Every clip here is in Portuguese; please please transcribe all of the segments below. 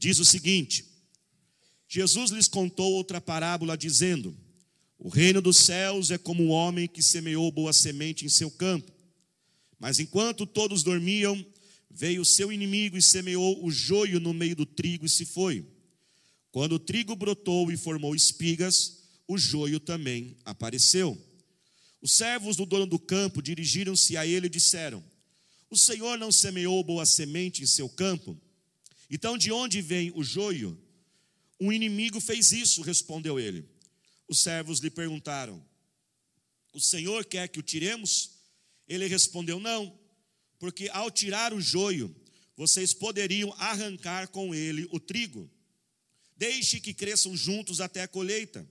diz o seguinte: Jesus lhes contou outra parábola, dizendo: O reino dos céus é como um homem que semeou boa semente em seu campo. Mas enquanto todos dormiam, veio o seu inimigo e semeou o joio no meio do trigo e se foi. Quando o trigo brotou e formou espigas, o joio também apareceu. Os servos do dono do campo dirigiram-se a ele e disseram: O senhor não semeou boa semente em seu campo? Então de onde vem o joio? Um inimigo fez isso, respondeu ele. Os servos lhe perguntaram: O senhor quer que o tiremos? Ele respondeu: Não, porque ao tirar o joio, vocês poderiam arrancar com ele o trigo. Deixe que cresçam juntos até a colheita.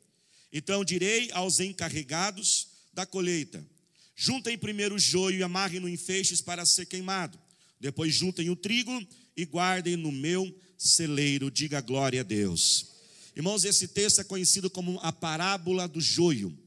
Então direi aos encarregados da colheita: juntem primeiro o joio e amarrem-no em feixes para ser queimado. Depois juntem o trigo e guardem no meu celeiro. Diga glória a Deus. Irmãos, esse texto é conhecido como a parábola do joio.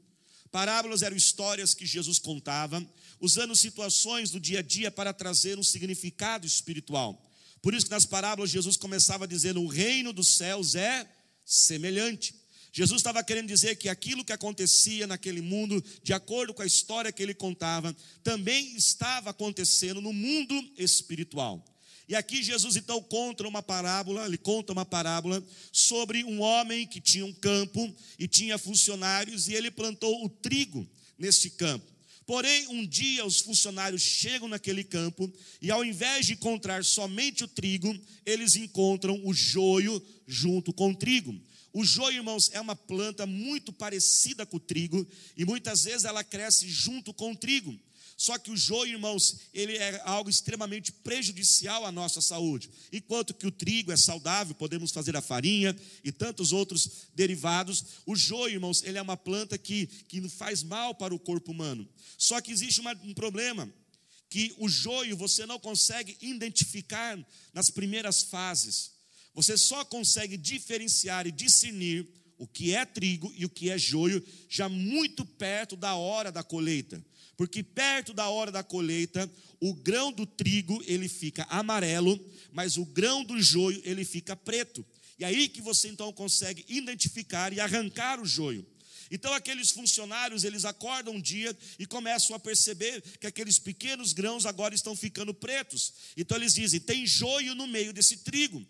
Parábolas eram histórias que Jesus contava, usando situações do dia a dia para trazer um significado espiritual. Por isso que nas parábolas Jesus começava dizendo: o reino dos céus é semelhante. Jesus estava querendo dizer que aquilo que acontecia naquele mundo, de acordo com a história que ele contava, também estava acontecendo no mundo espiritual. E aqui Jesus então conta uma parábola, ele conta uma parábola sobre um homem que tinha um campo e tinha funcionários e ele plantou o trigo nesse campo. Porém, um dia os funcionários chegam naquele campo e ao invés de encontrar somente o trigo, eles encontram o joio junto com o trigo. O joio, irmãos, é uma planta muito parecida com o trigo e muitas vezes ela cresce junto com o trigo. Só que o joio, irmãos, ele é algo extremamente prejudicial à nossa saúde. Enquanto que o trigo é saudável, podemos fazer a farinha e tantos outros derivados. O joio, irmãos, ele é uma planta que, que faz mal para o corpo humano. Só que existe uma, um problema, que o joio você não consegue identificar nas primeiras fases. Você só consegue diferenciar e discernir o que é trigo e o que é joio já muito perto da hora da colheita porque perto da hora da colheita, o grão do trigo ele fica amarelo, mas o grão do joio ele fica preto. E aí que você então consegue identificar e arrancar o joio. Então aqueles funcionários, eles acordam um dia e começam a perceber que aqueles pequenos grãos agora estão ficando pretos. Então eles dizem: "Tem joio no meio desse trigo".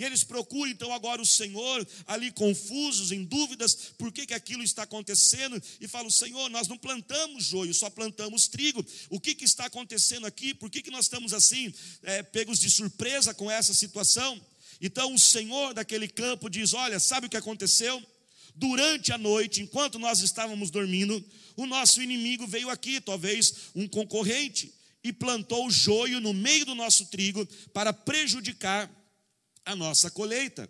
E eles procuram então agora o Senhor, ali confusos, em dúvidas, por que, que aquilo está acontecendo, e falam: Senhor, nós não plantamos joio, só plantamos trigo. O que, que está acontecendo aqui? Por que, que nós estamos assim, é, pegos de surpresa com essa situação? Então o Senhor daquele campo diz: Olha, sabe o que aconteceu? Durante a noite, enquanto nós estávamos dormindo, o nosso inimigo veio aqui, talvez um concorrente, e plantou joio no meio do nosso trigo para prejudicar a nossa colheita.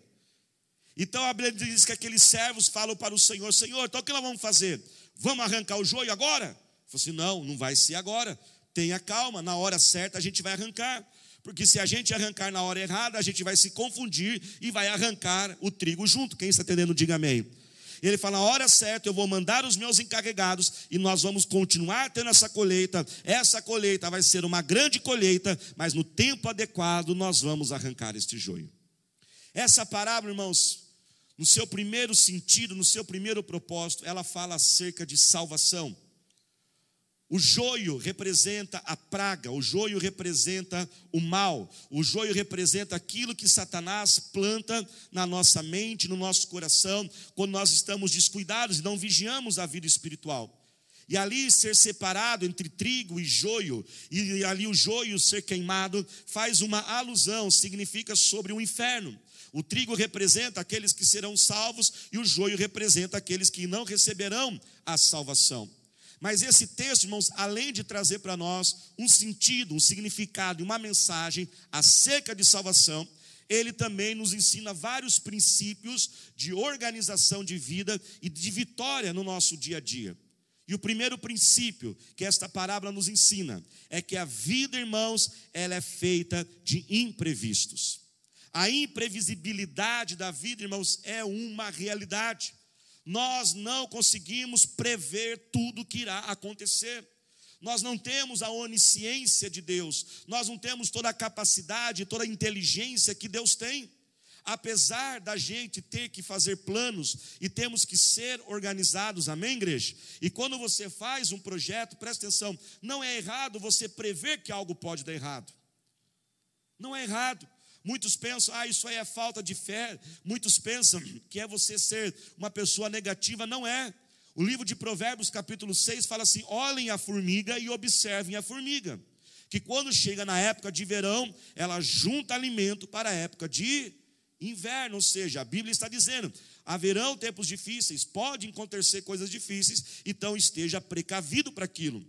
Então a Bíblia diz que aqueles servos falam para o Senhor: Senhor, então o que nós vamos fazer? Vamos arrancar o joio agora? Ele assim: Não, não vai ser agora. Tenha calma, na hora certa a gente vai arrancar. Porque se a gente arrancar na hora errada, a gente vai se confundir e vai arrancar o trigo junto. Quem está entendendo, diga amém. Ele fala: na hora certa eu vou mandar os meus encarregados e nós vamos continuar tendo essa colheita. Essa colheita vai ser uma grande colheita, mas no tempo adequado nós vamos arrancar este joio. Essa parábola, irmãos, no seu primeiro sentido, no seu primeiro propósito, ela fala acerca de salvação. O joio representa a praga, o joio representa o mal, o joio representa aquilo que Satanás planta na nossa mente, no nosso coração, quando nós estamos descuidados e não vigiamos a vida espiritual. E ali ser separado entre trigo e joio, e ali o joio ser queimado, faz uma alusão, significa sobre o inferno. O trigo representa aqueles que serão salvos e o joio representa aqueles que não receberão a salvação. Mas esse texto, irmãos, além de trazer para nós um sentido, um significado e uma mensagem acerca de salvação, ele também nos ensina vários princípios de organização de vida e de vitória no nosso dia a dia. E o primeiro princípio que esta parábola nos ensina é que a vida, irmãos, ela é feita de imprevistos. A imprevisibilidade da vida, irmãos, é uma realidade. Nós não conseguimos prever tudo que irá acontecer. Nós não temos a onisciência de Deus, nós não temos toda a capacidade, toda a inteligência que Deus tem. apesar da gente ter que fazer planos e temos que ser organizados, amém, igreja? E quando você faz um projeto, presta atenção, não é errado você prever que algo pode dar errado. Não é errado. Muitos pensam, ah, isso aí é falta de fé. Muitos pensam que é você ser uma pessoa negativa. Não é. O livro de Provérbios, capítulo 6, fala assim: olhem a formiga e observem a formiga. Que quando chega na época de verão, ela junta alimento para a época de inverno, ou seja, a Bíblia está dizendo: haverão tempos difíceis, podem acontecer coisas difíceis, então esteja precavido para aquilo.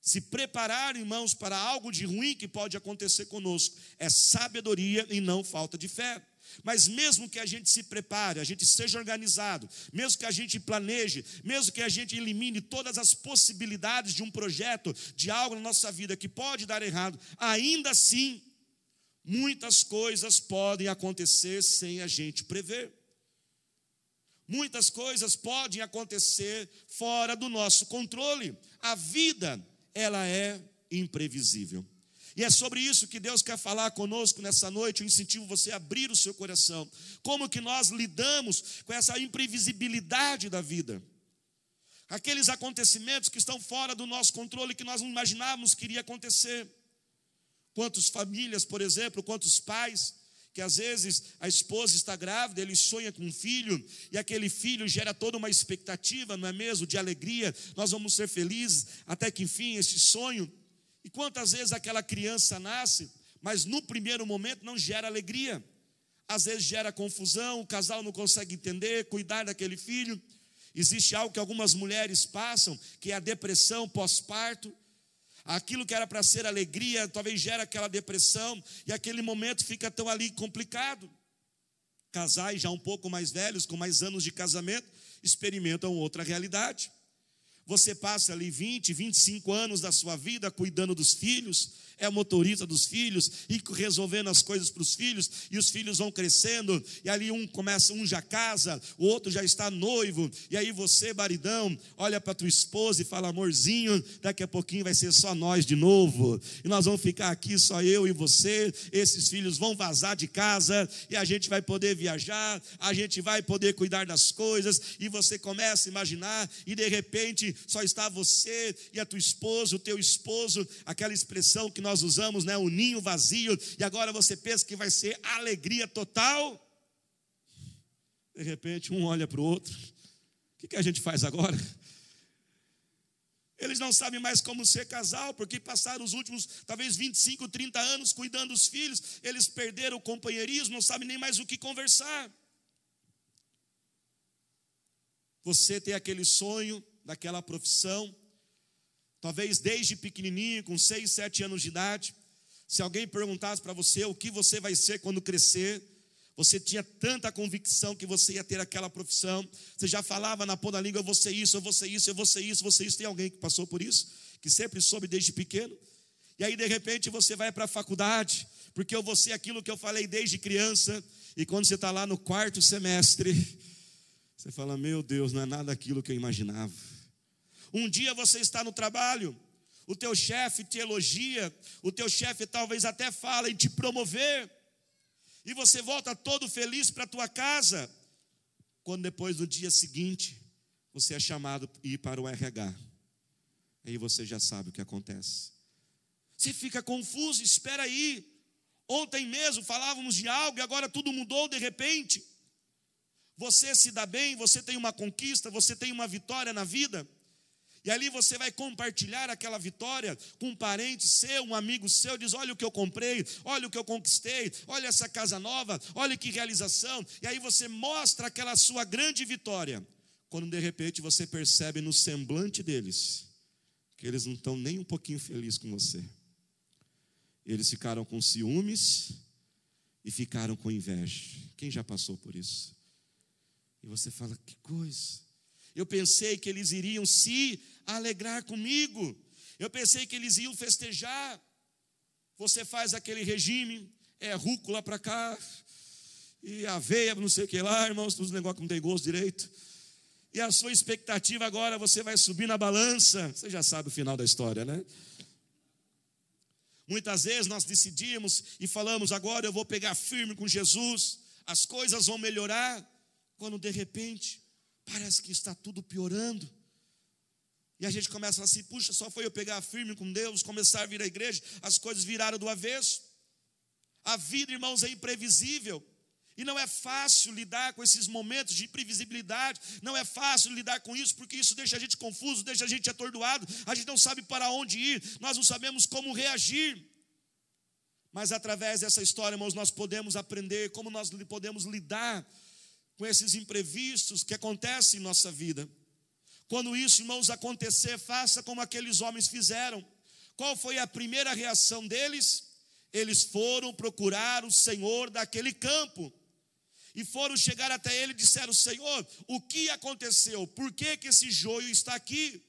Se preparar, irmãos, para algo de ruim que pode acontecer conosco, é sabedoria e não falta de fé. Mas mesmo que a gente se prepare, a gente seja organizado, mesmo que a gente planeje, mesmo que a gente elimine todas as possibilidades de um projeto, de algo na nossa vida que pode dar errado, ainda assim Muitas coisas podem acontecer sem a gente prever. Muitas coisas podem acontecer fora do nosso controle. A vida, ela é imprevisível. E é sobre isso que Deus quer falar conosco nessa noite. Eu incentivo você a abrir o seu coração. Como que nós lidamos com essa imprevisibilidade da vida? Aqueles acontecimentos que estão fora do nosso controle, que nós não imaginávamos que iria acontecer. Quantas famílias, por exemplo, quantos pais, que às vezes a esposa está grávida, ele sonha com um filho, e aquele filho gera toda uma expectativa, não é mesmo? De alegria, nós vamos ser felizes, até que enfim, esse sonho. E quantas vezes aquela criança nasce, mas no primeiro momento não gera alegria, às vezes gera confusão, o casal não consegue entender, cuidar daquele filho. Existe algo que algumas mulheres passam, que é a depressão pós-parto, Aquilo que era para ser alegria, talvez gera aquela depressão, e aquele momento fica tão ali complicado. Casais já um pouco mais velhos, com mais anos de casamento, experimentam outra realidade. Você passa ali 20, 25 anos da sua vida cuidando dos filhos, é motorista dos filhos e resolvendo as coisas para os filhos, e os filhos vão crescendo, e ali um começa, um já casa, o outro já está noivo, e aí você, maridão, olha para tua esposa e fala: amorzinho, daqui a pouquinho vai ser só nós de novo, e nós vamos ficar aqui só eu e você, esses filhos vão vazar de casa, e a gente vai poder viajar, a gente vai poder cuidar das coisas, e você começa a imaginar, e de repente só está você e a tua esposa, o teu esposo, aquela expressão que nós usamos, né, o ninho vazio, e agora você pensa que vai ser alegria total. De repente, um olha para o outro. O que, que a gente faz agora? Eles não sabem mais como ser casal, porque passaram os últimos, talvez 25, 30 anos cuidando dos filhos, eles perderam o companheirismo, não sabem nem mais o que conversar. Você tem aquele sonho daquela profissão, Talvez desde pequenininho, com seis, sete anos de idade, se alguém perguntasse para você o que você vai ser quando crescer, você tinha tanta convicção que você ia ter aquela profissão, você já falava na ponta da língua, eu vou ser isso, eu vou ser isso, eu vou ser isso, você isso. Tem alguém que passou por isso? Que sempre soube desde pequeno? E aí, de repente, você vai para a faculdade, porque eu vou ser aquilo que eu falei desde criança, e quando você está lá no quarto semestre, você fala: Meu Deus, não é nada aquilo que eu imaginava. Um dia você está no trabalho, o teu chefe te elogia, o teu chefe talvez até fala em te promover, e você volta todo feliz para a tua casa, quando depois do dia seguinte você é chamado ir para o RH. Aí você já sabe o que acontece. Você fica confuso, espera aí. Ontem mesmo falávamos de algo e agora tudo mudou de repente. Você se dá bem, você tem uma conquista, você tem uma vitória na vida. E ali você vai compartilhar aquela vitória com um parente seu, um amigo seu, diz: Olha o que eu comprei, olha o que eu conquistei, olha essa casa nova, olha que realização. E aí você mostra aquela sua grande vitória. Quando de repente você percebe no semblante deles que eles não estão nem um pouquinho felizes com você. Eles ficaram com ciúmes e ficaram com inveja. Quem já passou por isso? E você fala: Que coisa. Eu pensei que eles iriam se alegrar comigo. Eu pensei que eles iam festejar. Você faz aquele regime, é rúcula para cá, e aveia, não sei o que lá, irmãos, os negócios que não tem gosto direito. E a sua expectativa agora, você vai subir na balança. Você já sabe o final da história, né? Muitas vezes nós decidimos e falamos, agora eu vou pegar firme com Jesus, as coisas vão melhorar, quando de repente parece que está tudo piorando. E a gente começa assim: puxa, só foi eu pegar firme com Deus, começar a vir à igreja, as coisas viraram do avesso. A vida, irmãos, é imprevisível. E não é fácil lidar com esses momentos de imprevisibilidade, não é fácil lidar com isso, porque isso deixa a gente confuso, deixa a gente atordoado, a gente não sabe para onde ir, nós não sabemos como reagir. Mas através dessa história, irmãos, nós podemos aprender como nós podemos lidar com esses imprevistos que acontecem em nossa vida. Quando isso, irmãos, acontecer, faça como aqueles homens fizeram. Qual foi a primeira reação deles? Eles foram procurar o Senhor daquele campo e foram chegar até ele e disseram: Senhor, o que aconteceu? Por que, que esse joio está aqui?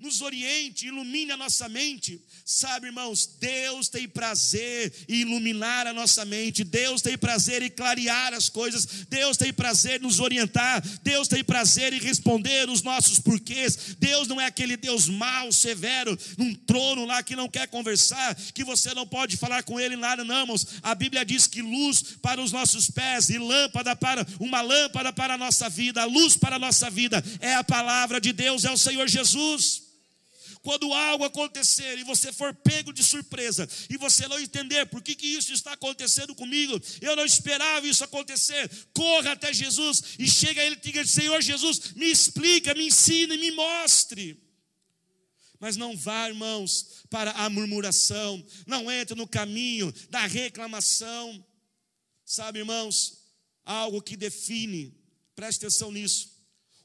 Nos oriente, ilumine a nossa mente. Sabe, irmãos, Deus tem prazer em iluminar a nossa mente, Deus tem prazer em clarear as coisas, Deus tem prazer em nos orientar, Deus tem prazer em responder os nossos porquês. Deus não é aquele Deus mau, severo, num trono lá que não quer conversar, que você não pode falar com ele nada, não, irmãos. A Bíblia diz que luz para os nossos pés e lâmpada para uma lâmpada para a nossa vida, a luz para a nossa vida é a palavra de Deus, é o Senhor Jesus quando algo acontecer e você for pego de surpresa e você não entender por que, que isso está acontecendo comigo, eu não esperava isso acontecer, corra até Jesus e chega a Ele e diga: Senhor Jesus, me explica, me ensine, me mostre. Mas não vá, irmãos, para a murmuração, não entre no caminho da reclamação. Sabe, irmãos, algo que define, preste atenção nisso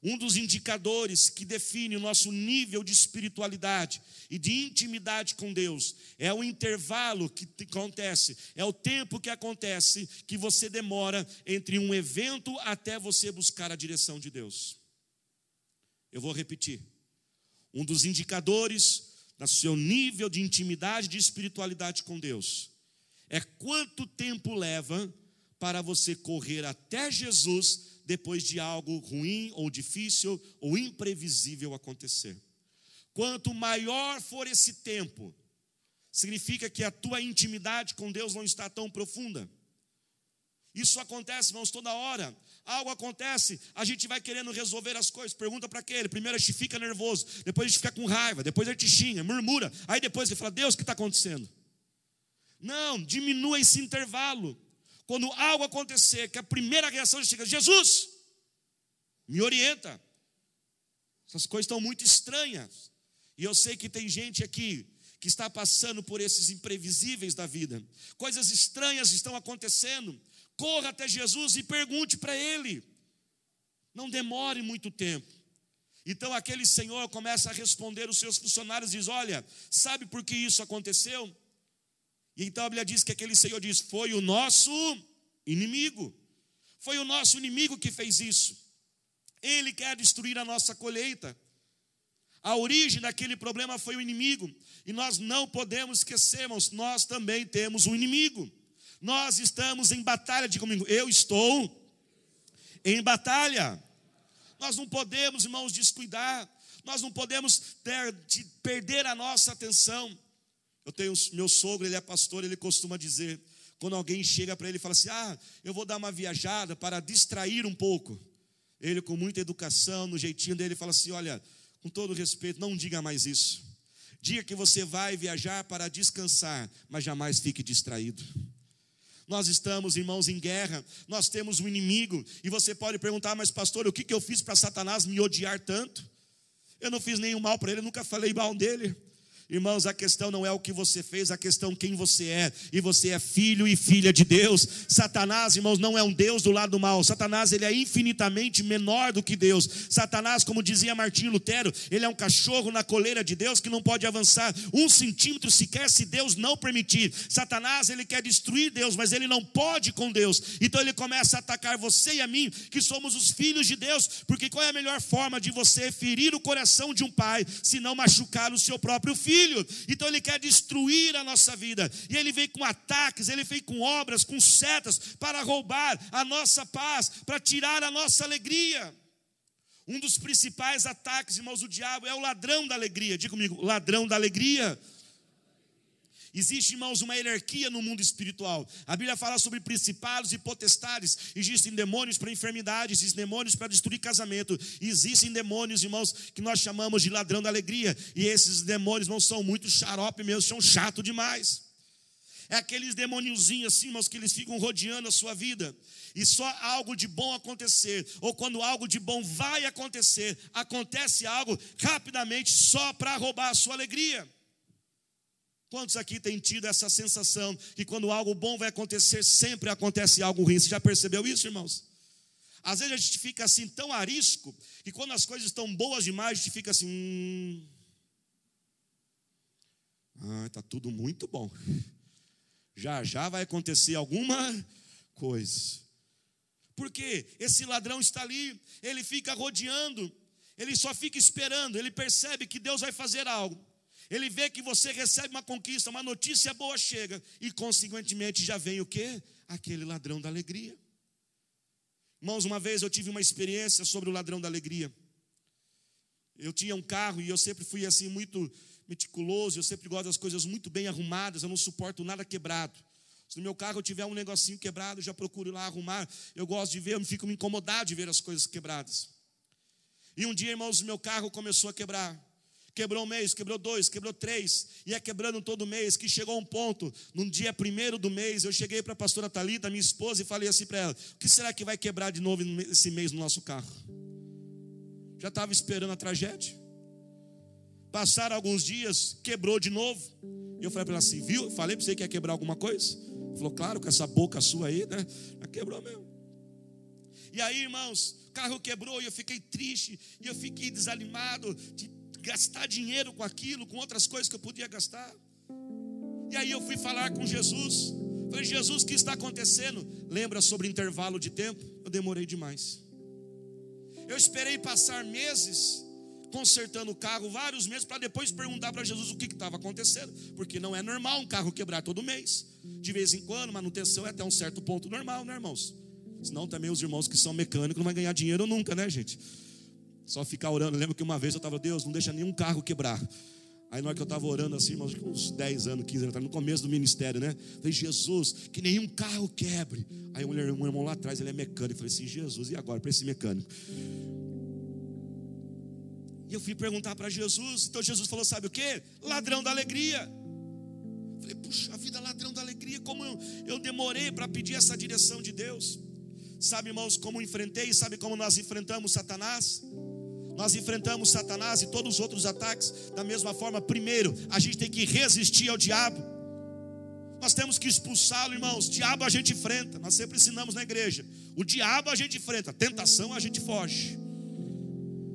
um dos indicadores que define o nosso nível de espiritualidade e de intimidade com Deus é o intervalo que acontece, é o tempo que acontece que você demora entre um evento até você buscar a direção de Deus. Eu vou repetir. Um dos indicadores do seu nível de intimidade, de espiritualidade com Deus, é quanto tempo leva para você correr até Jesus depois de algo ruim ou difícil ou imprevisível acontecer. Quanto maior for esse tempo, significa que a tua intimidade com Deus não está tão profunda. Isso acontece, irmãos, toda hora. Algo acontece, a gente vai querendo resolver as coisas. Pergunta para aquele. Primeiro a gente fica nervoso, depois a gente fica com raiva, depois a gente xinga, murmura. Aí depois você fala: Deus, o que está acontecendo? Não, diminua esse intervalo. Quando algo acontecer, que a primeira reação chega, Jesus, me orienta. Essas coisas estão muito estranhas. E eu sei que tem gente aqui que está passando por esses imprevisíveis da vida. Coisas estranhas estão acontecendo. Corra até Jesus e pergunte para Ele. Não demore muito tempo. Então aquele senhor começa a responder os seus funcionários diz: Olha, sabe por que isso aconteceu? E então a Bíblia diz que aquele Senhor diz: Foi o nosso inimigo. Foi o nosso inimigo que fez isso. Ele quer destruir a nossa colheita. A origem daquele problema foi o inimigo. E nós não podemos esquecermos, nós também temos um inimigo. Nós estamos em batalha, diga comigo, eu estou em batalha. Nós não podemos, irmãos, descuidar. Nós não podemos ter, perder a nossa atenção. Eu tenho meu sogro, ele é pastor, ele costuma dizer, quando alguém chega para ele e fala assim: "Ah, eu vou dar uma viajada para distrair um pouco". Ele com muita educação, no jeitinho dele, fala assim: "Olha, com todo respeito, não diga mais isso. Diga que você vai viajar para descansar, mas jamais fique distraído". Nós estamos, irmãos, em guerra, nós temos um inimigo, e você pode perguntar, mas pastor, o que, que eu fiz para Satanás me odiar tanto? Eu não fiz nenhum mal para ele, nunca falei mal dele. Irmãos, a questão não é o que você fez, a questão quem você é. E você é filho e filha de Deus. Satanás, irmãos, não é um Deus do lado do mal. Satanás, ele é infinitamente menor do que Deus. Satanás, como dizia Martinho Lutero, ele é um cachorro na coleira de Deus que não pode avançar um centímetro sequer se Deus não permitir. Satanás, ele quer destruir Deus, mas ele não pode com Deus. Então ele começa a atacar você e a mim, que somos os filhos de Deus, porque qual é a melhor forma de você ferir o coração de um pai, se não machucar o seu próprio filho? Filho. Então ele quer destruir a nossa vida. E ele vem com ataques, ele vem com obras, com setas para roubar a nossa paz, para tirar a nossa alegria. Um dos principais ataques, irmãos, do diabo é o ladrão da alegria. Diga comigo, ladrão da alegria. Existe, irmãos, uma hierarquia no mundo espiritual. A Bíblia fala sobre principados e potestades. Existem demônios para enfermidades, existem demônios para destruir casamento. Existem demônios, irmãos, que nós chamamos de ladrão da alegria. E esses demônios não são muito xarope mesmo, são chato demais. É aqueles demôniozinhos assim, irmãos, que eles ficam rodeando a sua vida. E só algo de bom acontecer, ou quando algo de bom vai acontecer, acontece algo rapidamente só para roubar a sua alegria. Quantos aqui têm tido essa sensação que quando algo bom vai acontecer, sempre acontece algo ruim? Você já percebeu isso, irmãos? Às vezes a gente fica assim tão arisco que quando as coisas estão boas demais, a gente fica assim. Hum, ah, está tudo muito bom. Já já vai acontecer alguma coisa. Porque esse ladrão está ali, ele fica rodeando, ele só fica esperando, ele percebe que Deus vai fazer algo. Ele vê que você recebe uma conquista, uma notícia boa chega, e consequentemente já vem o que? Aquele ladrão da alegria. Irmãos, uma vez eu tive uma experiência sobre o ladrão da alegria. Eu tinha um carro e eu sempre fui assim muito meticuloso, eu sempre gosto das coisas muito bem arrumadas, eu não suporto nada quebrado. Se no meu carro eu tiver um negocinho quebrado, eu já procuro lá arrumar. Eu gosto de ver, eu fico me incomodado de ver as coisas quebradas. E um dia, irmãos, meu carro começou a quebrar. Quebrou um mês, quebrou dois, quebrou três, ia quebrando todo mês, que chegou um ponto, num dia primeiro do mês, eu cheguei para a pastora Talita, minha esposa, e falei assim para ela: o que será que vai quebrar de novo esse mês no nosso carro? Já estava esperando a tragédia. Passaram alguns dias, quebrou de novo. Eu falei para ela assim: viu? Falei para você que ia quebrar alguma coisa? Falou, claro, com essa boca sua aí, né? Já quebrou mesmo. E aí, irmãos, o carro quebrou e eu fiquei triste, e eu fiquei desanimado de gastar dinheiro com aquilo, com outras coisas que eu podia gastar. E aí eu fui falar com Jesus. Falei, Jesus, o que está acontecendo? Lembra sobre intervalo de tempo? Eu demorei demais. Eu esperei passar meses consertando o carro, vários meses, para depois perguntar para Jesus o que estava acontecendo. Porque não é normal um carro quebrar todo mês. De vez em quando, manutenção é até um certo ponto normal, né, irmãos? Senão também os irmãos que são mecânicos não vão ganhar dinheiro nunca, né, gente? Só ficar orando. Eu lembro que uma vez eu estava, Deus, não deixa nenhum carro quebrar. Aí na hora que eu estava orando assim, uns 10 anos, 15 anos, no começo do ministério, né? Falei, Jesus, que nenhum carro quebre. Aí um irmão lá atrás, ele é mecânico. Eu falei assim, Jesus, e agora para esse mecânico? E eu fui perguntar para Jesus. Então Jesus falou: Sabe o que? Ladrão da alegria. Falei, puxa a vida, ladrão da alegria. Como eu, eu demorei para pedir essa direção de Deus. Sabe, irmãos, como enfrentei? Sabe como nós enfrentamos Satanás? Nós enfrentamos Satanás e todos os outros ataques da mesma forma. Primeiro, a gente tem que resistir ao diabo. Nós temos que expulsá-lo, irmãos. Diabo a gente enfrenta. Nós sempre ensinamos na igreja. O diabo a gente enfrenta, a tentação a gente foge.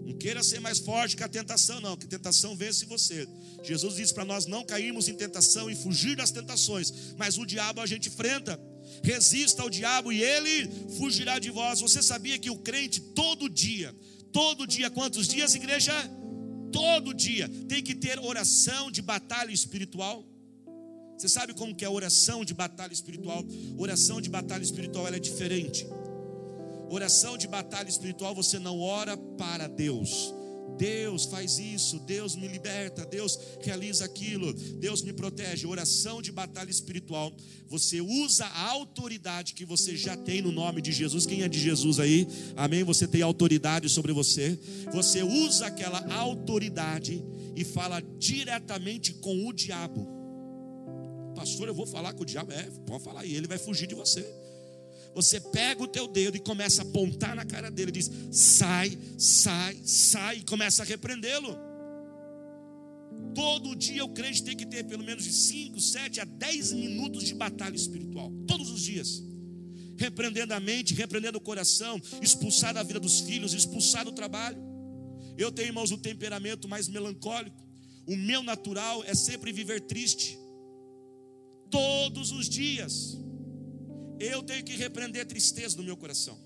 Não queira ser mais forte que a tentação, não, que tentação vence você. Jesus disse para nós não cairmos em tentação e fugir das tentações, mas o diabo a gente enfrenta. Resista ao diabo e ele fugirá de vós. Você sabia que o crente todo dia Todo dia, quantos dias, igreja? Todo dia tem que ter oração de batalha espiritual. Você sabe como que é oração de batalha espiritual? Oração de batalha espiritual ela é diferente. Oração de batalha espiritual você não ora para Deus. Deus faz isso, Deus me liberta, Deus realiza aquilo, Deus me protege. Oração de batalha espiritual. Você usa a autoridade que você já tem no nome de Jesus. Quem é de Jesus aí? Amém? Você tem autoridade sobre você. Você usa aquela autoridade e fala diretamente com o diabo. Pastor, eu vou falar com o diabo. É, pode falar e ele vai fugir de você. Você pega o teu dedo e começa a apontar na cara dele diz: sai, sai, sai, e começa a repreendê-lo. Todo dia o crente tem que ter pelo menos de 5, 7 a 10 minutos de batalha espiritual. Todos os dias. Repreendendo a mente, repreendendo o coração, expulsar da vida dos filhos, expulsar do trabalho. Eu tenho, irmãos, um temperamento mais melancólico. O meu natural é sempre viver triste. Todos os dias. Eu tenho que repreender a tristeza no meu coração.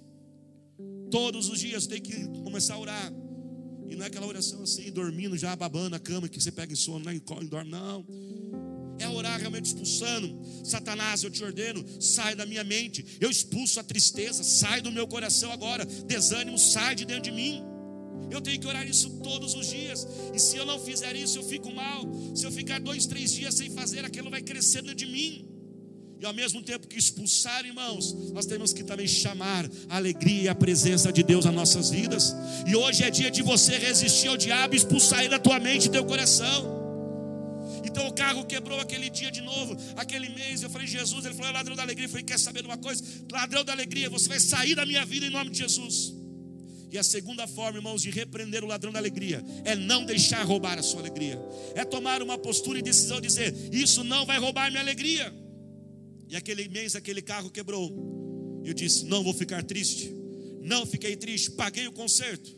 Todos os dias tenho que começar a orar. E não é aquela oração assim, dormindo, já babando na cama, que você pega em sono, né, e dorme. Não. É orar realmente expulsando. Satanás, eu te ordeno, sai da minha mente. Eu expulso a tristeza, sai do meu coração agora. Desânimo, sai de dentro de mim. Eu tenho que orar isso todos os dias. E se eu não fizer isso, eu fico mal. Se eu ficar dois, três dias sem fazer, aquilo vai crescendo de mim. E ao mesmo tempo que expulsar, irmãos, nós temos que também chamar a alegria e a presença de Deus nas nossas vidas. E hoje é dia de você resistir ao diabo e expulsar ele da tua mente e teu coração. Então o carro quebrou aquele dia de novo, aquele mês. Eu falei, Jesus, ele falou, é ladrão da alegria. Eu falei, quer saber de uma coisa? Ladrão da alegria, você vai sair da minha vida em nome de Jesus. E a segunda forma, irmãos, de repreender o ladrão da alegria é não deixar roubar a sua alegria. É tomar uma postura e decisão de dizer: Isso não vai roubar minha alegria. E aquele mês, aquele carro quebrou. Eu disse: Não vou ficar triste. Não fiquei triste. Paguei o conserto.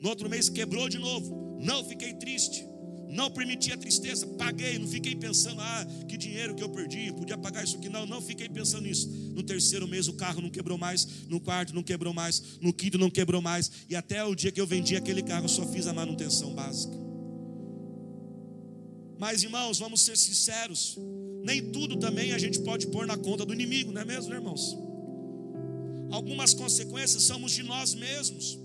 No outro mês quebrou de novo. Não fiquei triste. Não permiti a tristeza, paguei, não fiquei pensando, ah, que dinheiro que eu perdi, podia pagar isso aqui. Não, não fiquei pensando nisso. No terceiro mês o carro não quebrou mais, no quarto não quebrou mais, no quinto não quebrou mais, e até o dia que eu vendi aquele carro, eu só fiz a manutenção básica. Mas irmãos, vamos ser sinceros, nem tudo também a gente pode pôr na conta do inimigo, não é mesmo, irmãos? Algumas consequências somos de nós mesmos.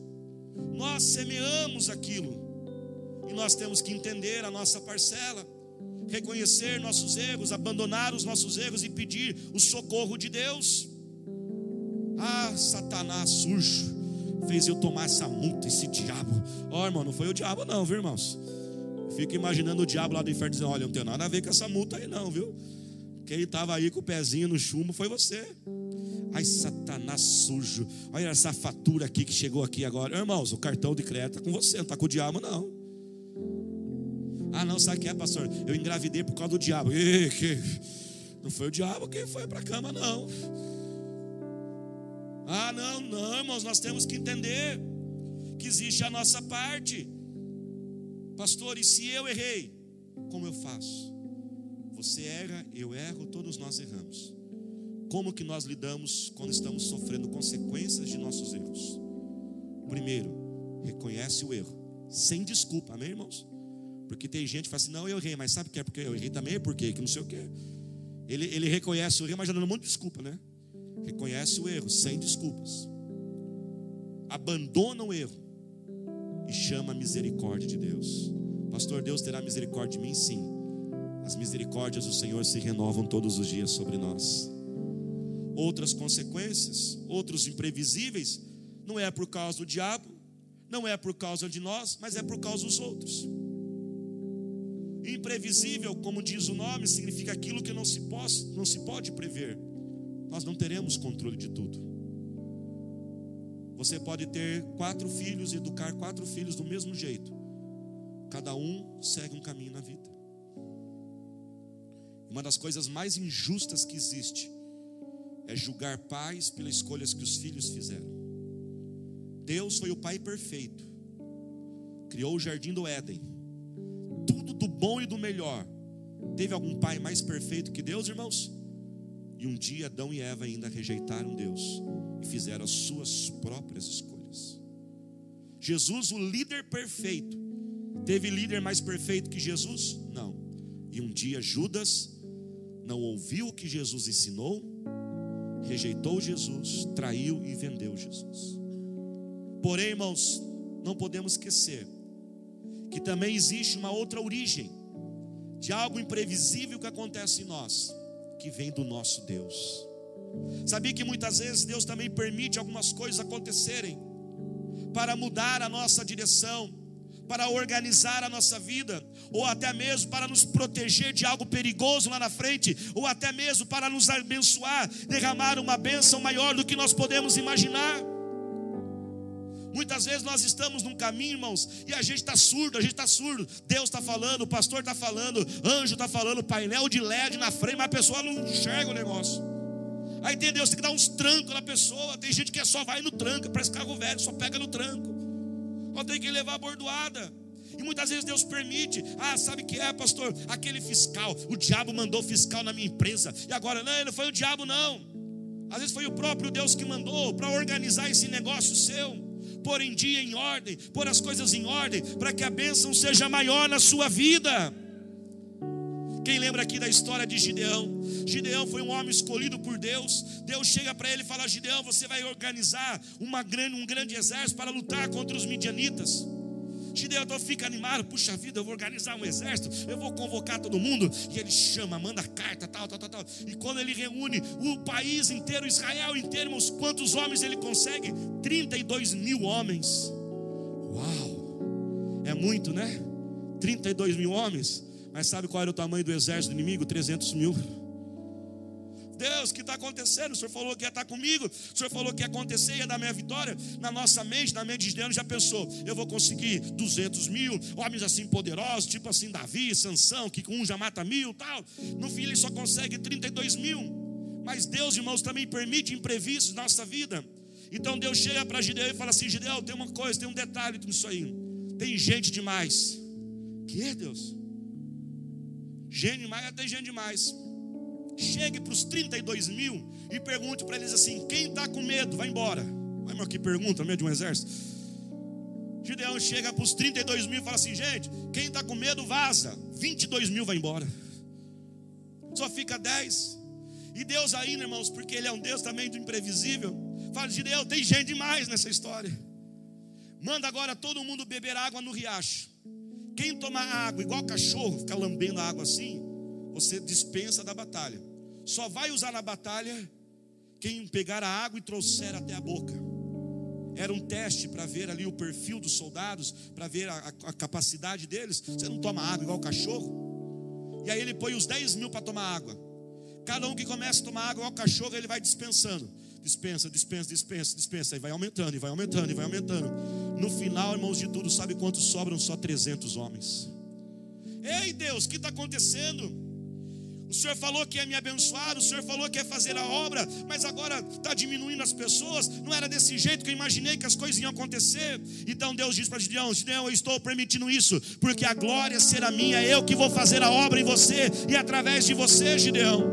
Nós semeamos aquilo. E nós temos que entender a nossa parcela, reconhecer nossos erros, abandonar os nossos erros e pedir o socorro de Deus. Ah, Satanás sujo, fez eu tomar essa multa, esse diabo. Ó, oh, irmão, não foi o diabo, não, viu, irmãos? Fica imaginando o diabo lá do inferno dizendo: Olha, não tem nada a ver com essa multa aí, não, viu? Quem estava aí com o pezinho no chumbo foi você. Ai, Satanás sujo. Olha essa fatura aqui que chegou aqui agora. Irmãos, o cartão de crédito está com você, não está com o diabo, não. Ah, não, sabe o que é, pastor? Eu engravidei por causa do diabo. E, que... Não foi o diabo que foi para a cama, não. Ah, não, não, irmãos, nós temos que entender que existe a nossa parte. Pastor, e se eu errei, como eu faço? Você erra, eu erro, todos nós erramos. Como que nós lidamos quando estamos sofrendo consequências de nossos erros? Primeiro, reconhece o erro, sem desculpa, amém, irmãos? Porque tem gente que fala assim: não, eu errei, mas sabe o que é porque eu errei também? Por quê? Que não sei o quê. Ele, ele reconhece o erro, mas já dando um monte de desculpa, né? Reconhece o erro, sem desculpas. Abandona o erro e chama a misericórdia de Deus. Pastor, Deus terá misericórdia de mim? Sim. As misericórdias do Senhor se renovam todos os dias sobre nós. Outras consequências, outros imprevisíveis, não é por causa do diabo, não é por causa de nós, mas é por causa dos outros. Imprevisível, como diz o nome, significa aquilo que não se, pode, não se pode prever. Nós não teremos controle de tudo. Você pode ter quatro filhos e educar quatro filhos do mesmo jeito. Cada um segue um caminho na vida. Uma das coisas mais injustas que existe é julgar pais pelas escolhas que os filhos fizeram. Deus foi o pai perfeito. Criou o jardim do Éden do bom e do melhor. Teve algum pai mais perfeito que Deus, irmãos? E um dia Adão e Eva ainda rejeitaram Deus e fizeram as suas próprias escolhas. Jesus, o líder perfeito, teve líder mais perfeito que Jesus? Não. E um dia Judas não ouviu o que Jesus ensinou, rejeitou Jesus, traiu e vendeu Jesus. Porém, irmãos, não podemos esquecer que também existe uma outra origem de algo imprevisível que acontece em nós, que vem do nosso Deus. Sabia que muitas vezes Deus também permite algumas coisas acontecerem para mudar a nossa direção, para organizar a nossa vida, ou até mesmo para nos proteger de algo perigoso lá na frente, ou até mesmo para nos abençoar, derramar uma bênção maior do que nós podemos imaginar. Muitas vezes nós estamos num caminho, irmãos, e a gente está surdo, a gente está surdo. Deus está falando, o pastor está falando, anjo está falando, painel de LED na frente, mas a pessoa não enxerga o negócio. Aí tem Deus tem que dar uns trancos na pessoa. Tem gente que só vai no tranco, parece carro velho, só pega no tranco. Ou tem que levar a bordoada. E muitas vezes Deus permite. Ah, sabe o que é, pastor? Aquele fiscal. O diabo mandou fiscal na minha empresa. E agora, não, não foi o diabo, não. Às vezes foi o próprio Deus que mandou para organizar esse negócio seu pôr em dia, em ordem, pôr as coisas em ordem, para que a bênção seja maior na sua vida. Quem lembra aqui da história de Gideão? Gideão foi um homem escolhido por Deus. Deus chega para ele e fala: Gideão, você vai organizar uma grande, um grande exército para lutar contra os midianitas. Gideão fica animado, puxa vida, eu vou organizar um exército, eu vou convocar todo mundo. E ele chama, manda carta, tal, tal, tal, tal. E quando ele reúne o país inteiro, Israel inteiro, irmãos, quantos homens ele consegue? 32 mil homens. Uau! É muito, né? 32 mil homens. Mas sabe qual era o tamanho do exército do inimigo? 300 mil. Deus, o que está acontecendo? O Senhor falou que ia estar comigo, o Senhor falou que ia acontecer, ia dar minha vitória. Na nossa mente, na mente de Deus, já pensou: eu vou conseguir 200 mil, homens assim poderosos, tipo assim Davi, Sansão, que com um já mata mil tal. No fim, ele só consegue 32 mil. Mas Deus, irmãos, também permite imprevistos na nossa vida. Então Deus chega para Gideão e fala assim: Gideão, tem uma coisa, tem um detalhe nisso aí. Tem gente demais. Que Deus? Gente demais, tem gente demais chegue para os 32 mil e pergunte para eles assim: quem está com medo, vai embora. Vai, meu, que pergunta, medo de um exército. Gideão chega para os 32 mil e fala assim: gente, quem está com medo, vaza. 22 mil vai embora. Só fica 10. E Deus ainda, irmãos, porque Ele é um Deus também do imprevisível, fala: Gideão, tem gente demais nessa história. Manda agora todo mundo beber água no riacho. Quem tomar água igual cachorro, ficar lambendo a água assim, você dispensa da batalha. Só vai usar na batalha quem pegar a água e trouxer até a boca. Era um teste para ver ali o perfil dos soldados, para ver a, a, capacidade deles. Você não toma água igual cachorro. E aí ele põe os 10 mil para tomar água. Cada um que começa a tomar água igual cachorro, ele vai dispensando. Dispensa, dispensa, dispensa, dispensa. E vai aumentando, e vai aumentando, e vai aumentando. No final, irmãos de tudo, sabe quantos sobram? Só 300 homens. Ei Deus, o que está acontecendo? O Senhor falou que ia me abençoar, o Senhor falou que ia fazer a obra, mas agora está diminuindo as pessoas. Não era desse jeito que eu imaginei que as coisas iam acontecer. Então Deus diz para Gideão: Gideão, eu estou permitindo isso, porque a glória será minha, eu que vou fazer a obra em você e através de você, Gideão.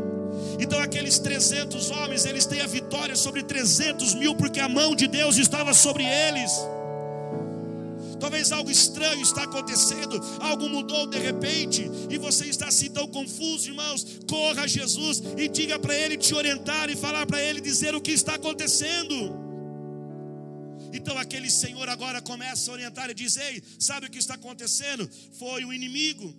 Então aqueles 300 homens, eles têm a vitória sobre 300 mil, porque a mão de Deus estava sobre eles. Talvez algo estranho está acontecendo, algo mudou de repente, e você está assim tão confuso, irmãos. Corra a Jesus e diga para Ele te orientar e falar para Ele dizer o que está acontecendo. Então aquele senhor agora começa a orientar e diz: Ei, sabe o que está acontecendo? Foi o inimigo.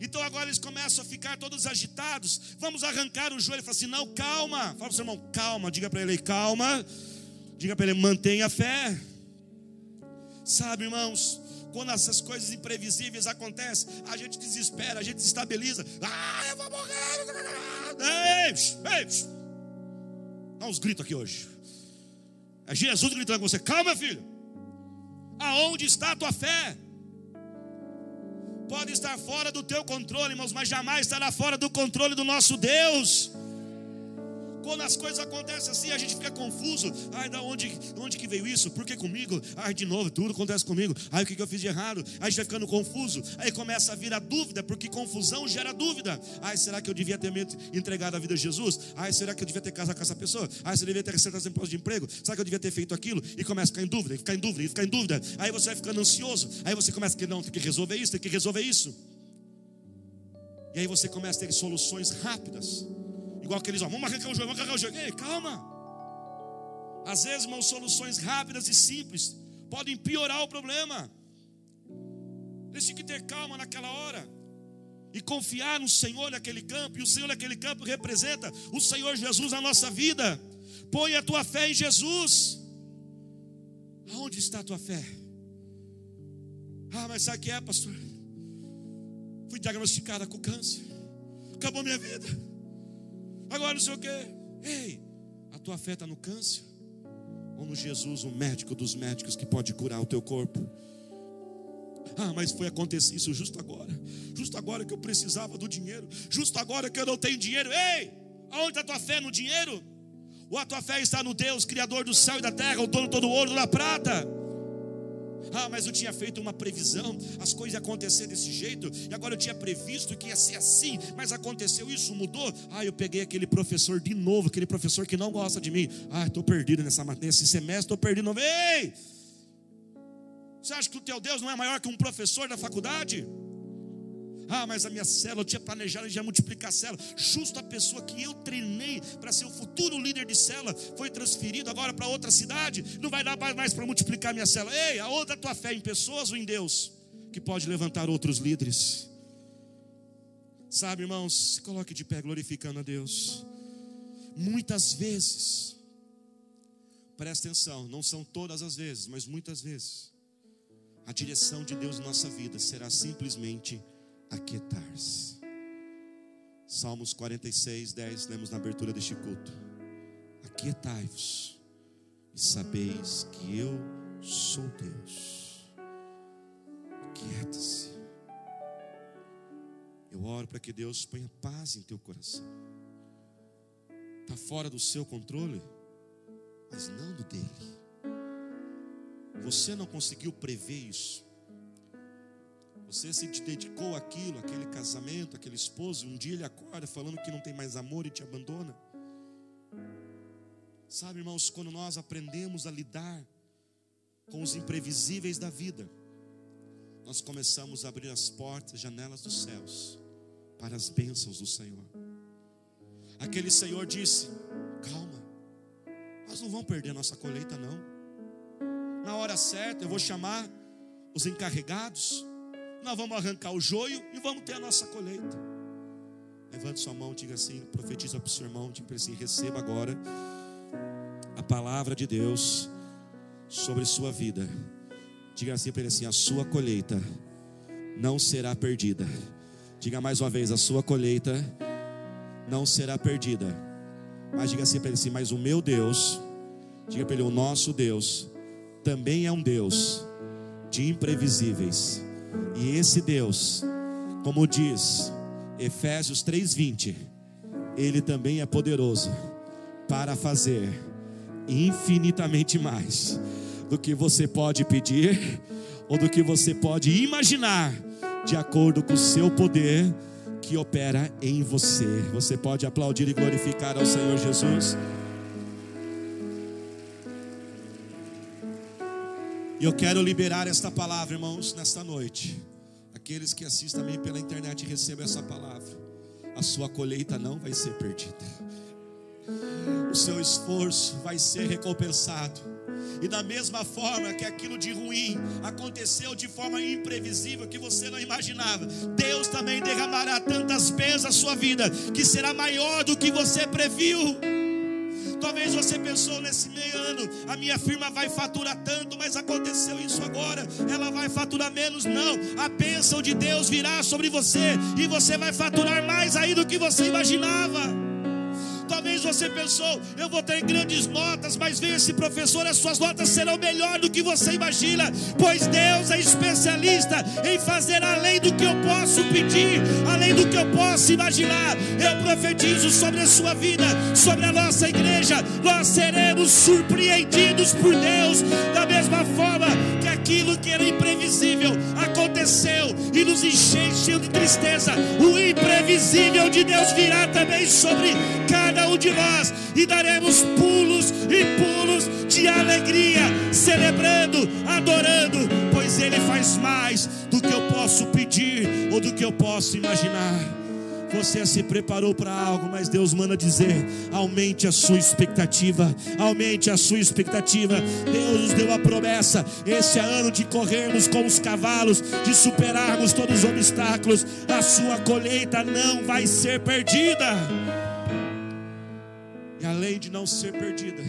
Então agora eles começam a ficar todos agitados. Vamos arrancar o joelho. Fala assim: Não, calma. Fala para o seu irmão: Calma. Diga para ele: Calma. Diga para ele: Mantenha a fé. Sabe, irmãos, quando essas coisas imprevisíveis acontecem, a gente desespera, a gente desestabiliza. Ah, eu vou morrer. Ei, ei. Dá uns gritos aqui hoje. É Jesus gritando com você: calma, filho. Aonde está a tua fé? Pode estar fora do teu controle, irmãos, mas jamais estará fora do controle do nosso Deus. Quando as coisas acontecem assim, a gente fica confuso. Ai, da onde, onde que veio isso? Por que comigo? Ai, de novo, tudo acontece comigo. Ai, o que, que eu fiz de errado? Aí vai ficando confuso. Aí começa a vir a dúvida, porque confusão gera dúvida. Ai, será que eu devia ter entregado a vida a Jesus? Ai, será que eu devia ter casado com essa pessoa? Ai, será que eu devia ter recebido imposto de emprego? Será que eu devia ter feito aquilo? E começa a ficar em dúvida, ficar em dúvida, ficar em dúvida. Aí você vai ficando ansioso. Aí você começa a que não, tem que resolver isso, tem que resolver isso. E aí você começa a ter soluções rápidas. Igual aqueles, ó, vamos arrancar o jogo, vamos arrancar o jogo. Ei, calma. Às vezes, irmãos, soluções rápidas e simples podem piorar o problema. Eles têm que ter calma naquela hora e confiar no Senhor naquele campo, e o Senhor naquele campo representa o Senhor Jesus na nossa vida. Põe a tua fé em Jesus. Aonde está a tua fé? Ah, mas sabe o que é, pastor? Fui diagnosticada com câncer. Acabou minha vida agora não sei o quê. Ei, a tua fé está no câncer? Ou no Jesus, o médico dos médicos que pode curar o teu corpo? Ah, mas foi acontecer isso justo agora. Justo agora que eu precisava do dinheiro. Justo agora que eu não tenho dinheiro. Ei, aonde está a tua fé? No dinheiro? Ou a tua fé está no Deus, Criador do céu e da terra, o dono todo ouro da prata? Ah, mas eu tinha feito uma previsão, as coisas iam acontecer desse jeito, e agora eu tinha previsto que ia ser assim, mas aconteceu isso, mudou. Ah, eu peguei aquele professor de novo, aquele professor que não gosta de mim. Ah, estou perdido nessa, nesse semestre, estou perdido. Ei! Você acha que o teu Deus não é maior que um professor da faculdade? Ah, mas a minha célula, eu tinha planejado já multiplicar a célula. Justo a pessoa que eu treinei para ser o futuro líder de célula foi transferido agora para outra cidade. Não vai dar mais para multiplicar a minha célula. Ei, a outra tua fé em pessoas ou em Deus, que pode levantar outros líderes. Sabe, irmãos, se coloque de pé glorificando a Deus. Muitas vezes, presta atenção, não são todas as vezes, mas muitas vezes, a direção de Deus em nossa vida será simplesmente aquietar-se. Salmos 46, 10, lemos na abertura deste culto. Aquietai-vos e sabeis que eu sou Deus. Aquieta-se. Eu oro para que Deus ponha paz em teu coração. Está fora do seu controle, mas não do dele. Você não conseguiu prever isso. Você se dedicou àquilo, aquele casamento, aquele esposo, um dia ele acorda falando que não tem mais amor e te abandona. Sabe, irmãos, quando nós aprendemos a lidar com os imprevisíveis da vida, nós começamos a abrir as portas, janelas dos céus para as bênçãos do Senhor. Aquele Senhor disse: Calma, nós não vamos perder nossa colheita, não. Na hora certa eu vou chamar os encarregados, nós vamos arrancar o joio e vamos ter a nossa colheita. Levante sua mão, diga assim, profetiza para o seu irmão, diga assim: receba agora a palavra de Deus sobre sua vida. Diga assim para ele assim: a sua colheita não será perdida. Diga mais uma vez: a sua colheita não será perdida. Mas diga assim para ele assim: mas o meu Deus, diga para ele: o nosso Deus, também é um Deus de imprevisíveis. E esse Deus, como diz Efésios 3:20, ele também é poderoso para fazer infinitamente mais do que você pode pedir ou do que você pode imaginar de acordo com o seu poder que opera em você. Você pode aplaudir e glorificar ao Senhor Jesus. E eu quero liberar esta palavra, irmãos, nesta noite. Aqueles que assistem também pela internet recebam essa palavra. A sua colheita não vai ser perdida. O seu esforço vai ser recompensado e da mesma forma que aquilo de ruim aconteceu de forma imprevisível que você não imaginava, Deus também derramará tantas bênçãos na sua vida que será maior do que você previu. Talvez você pensou nesse meio ano, a minha firma vai faturar tanto, mas aconteceu isso agora, ela vai faturar menos. Não, a bênção de Deus virá sobre você e você vai faturar mais aí do que você imaginava. Talvez você pensou, eu vou ter grandes notas, mas vem esse professor, as suas notas serão melhor do que você imagina, pois Deus é especialista em fazer além do que eu posso pedir, além do que eu posso imaginar. Eu profetizo sobre a sua vida, sobre a nossa igreja, nós seremos surpreendidos por Deus, da mesma forma que aquilo que era imprevisível aconteceu e nos encheu de tristeza. O imprevisível de Deus virá também sobre cada um de nós e daremos pulos e pulos de alegria, celebrando, adorando, pois Ele faz mais do que eu posso pedir ou do que eu posso imaginar. Você se preparou para algo, mas Deus manda dizer: aumente a sua expectativa, aumente a sua expectativa. Deus nos deu a promessa: esse é ano de corrermos com os cavalos, de superarmos todos os obstáculos. A sua colheita não vai ser perdida. E além de não ser perdida,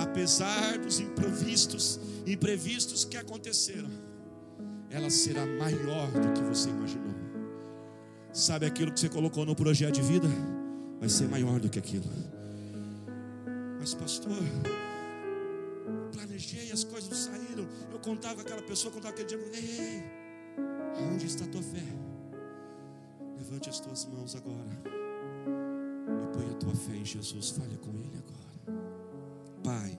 apesar dos imprevistos, imprevistos que aconteceram, ela será maior do que você imaginou. Sabe aquilo que você colocou no projeto de vida? Vai ser maior do que aquilo. Mas, pastor, planejei, as coisas não saíram. Eu contava com aquela pessoa, contava aquele dia. Ei, aonde está a tua fé? Levante as tuas mãos agora põe a tua fé em Jesus, fale com Ele agora. Pai,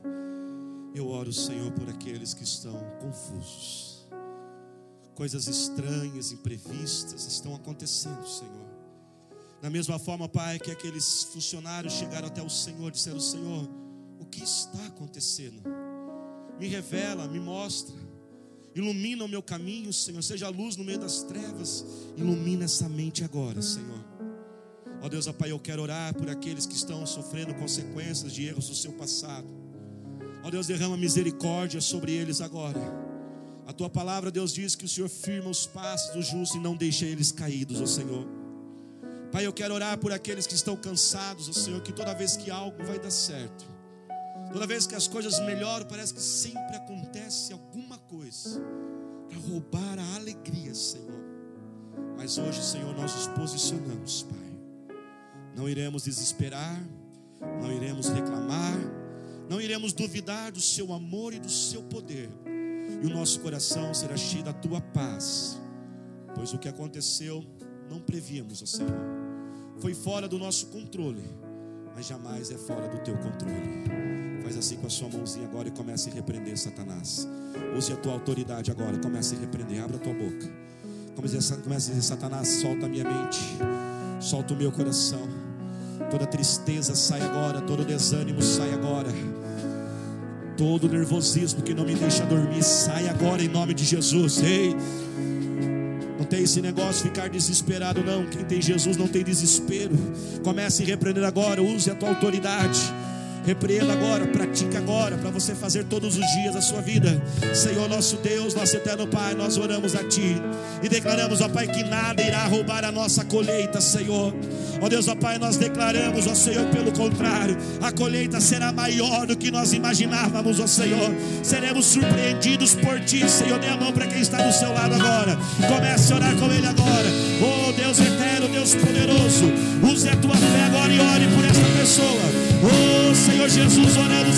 eu oro, Senhor, por aqueles que estão confusos. Coisas estranhas, imprevistas estão acontecendo, Senhor. Da mesma forma, Pai, que aqueles funcionários chegaram até o Senhor e disseram: Senhor, o que está acontecendo? Me revela, me mostra. Ilumina o meu caminho, Senhor. Seja a luz no meio das trevas. Ilumina essa mente agora, Senhor. Ó Deus, ó Pai, eu quero orar por aqueles que estão sofrendo consequências de erros do seu passado. Ó Deus, derrama misericórdia sobre eles agora. A tua palavra, Deus, diz que o Senhor firma os passos do justo e não deixa eles caídos, ó Senhor. Pai, eu quero orar por aqueles que estão cansados, ó Senhor, que toda vez que algo vai dar certo, toda vez que as coisas melhoram, parece que sempre acontece alguma coisa para roubar a alegria, Senhor. Mas hoje, Senhor, nós nos posicionamos, Pai não iremos desesperar, não iremos reclamar, não iremos duvidar do seu amor e do seu poder. E o nosso coração será cheio da tua paz, pois o que aconteceu não prevíamos, ó Senhor. Foi fora do nosso controle, mas jamais é fora do teu controle. Faz assim com a sua mãozinha agora e comece a repreender Satanás. Use a tua autoridade agora, comece a repreender. Abra a tua boca. Comece a dizer: Satanás, solta a minha mente, solta o meu coração. Toda tristeza sai agora, todo desânimo sai agora. Todo nervosismo que não me deixa dormir sai agora em nome de Jesus. Ei, não tem esse negócio ficar desesperado, não. Quem tem Jesus não tem desespero. Comece a repreender agora, use a tua autoridade. Repreenda agora, pratique agora, para você fazer todos os dias da sua vida. Senhor nosso Deus, nosso eterno Pai, nós oramos a Ti e declaramos, ó Pai, que nada irá roubar a nossa colheita, Senhor. Ó Deus, ó Pai, nós declaramos, ó Senhor, pelo contrário, a colheita será maior do que nós imaginávamos, ó Senhor. Seremos surpreendidos por Ti, Senhor. Dê a mão para quem está do seu lado agora. Comece a orar com Ele agora. Oh Deus eterno, Deus poderoso, use a tua fé agora e ore por esta pessoa. Oh Senhor Jesus, oramos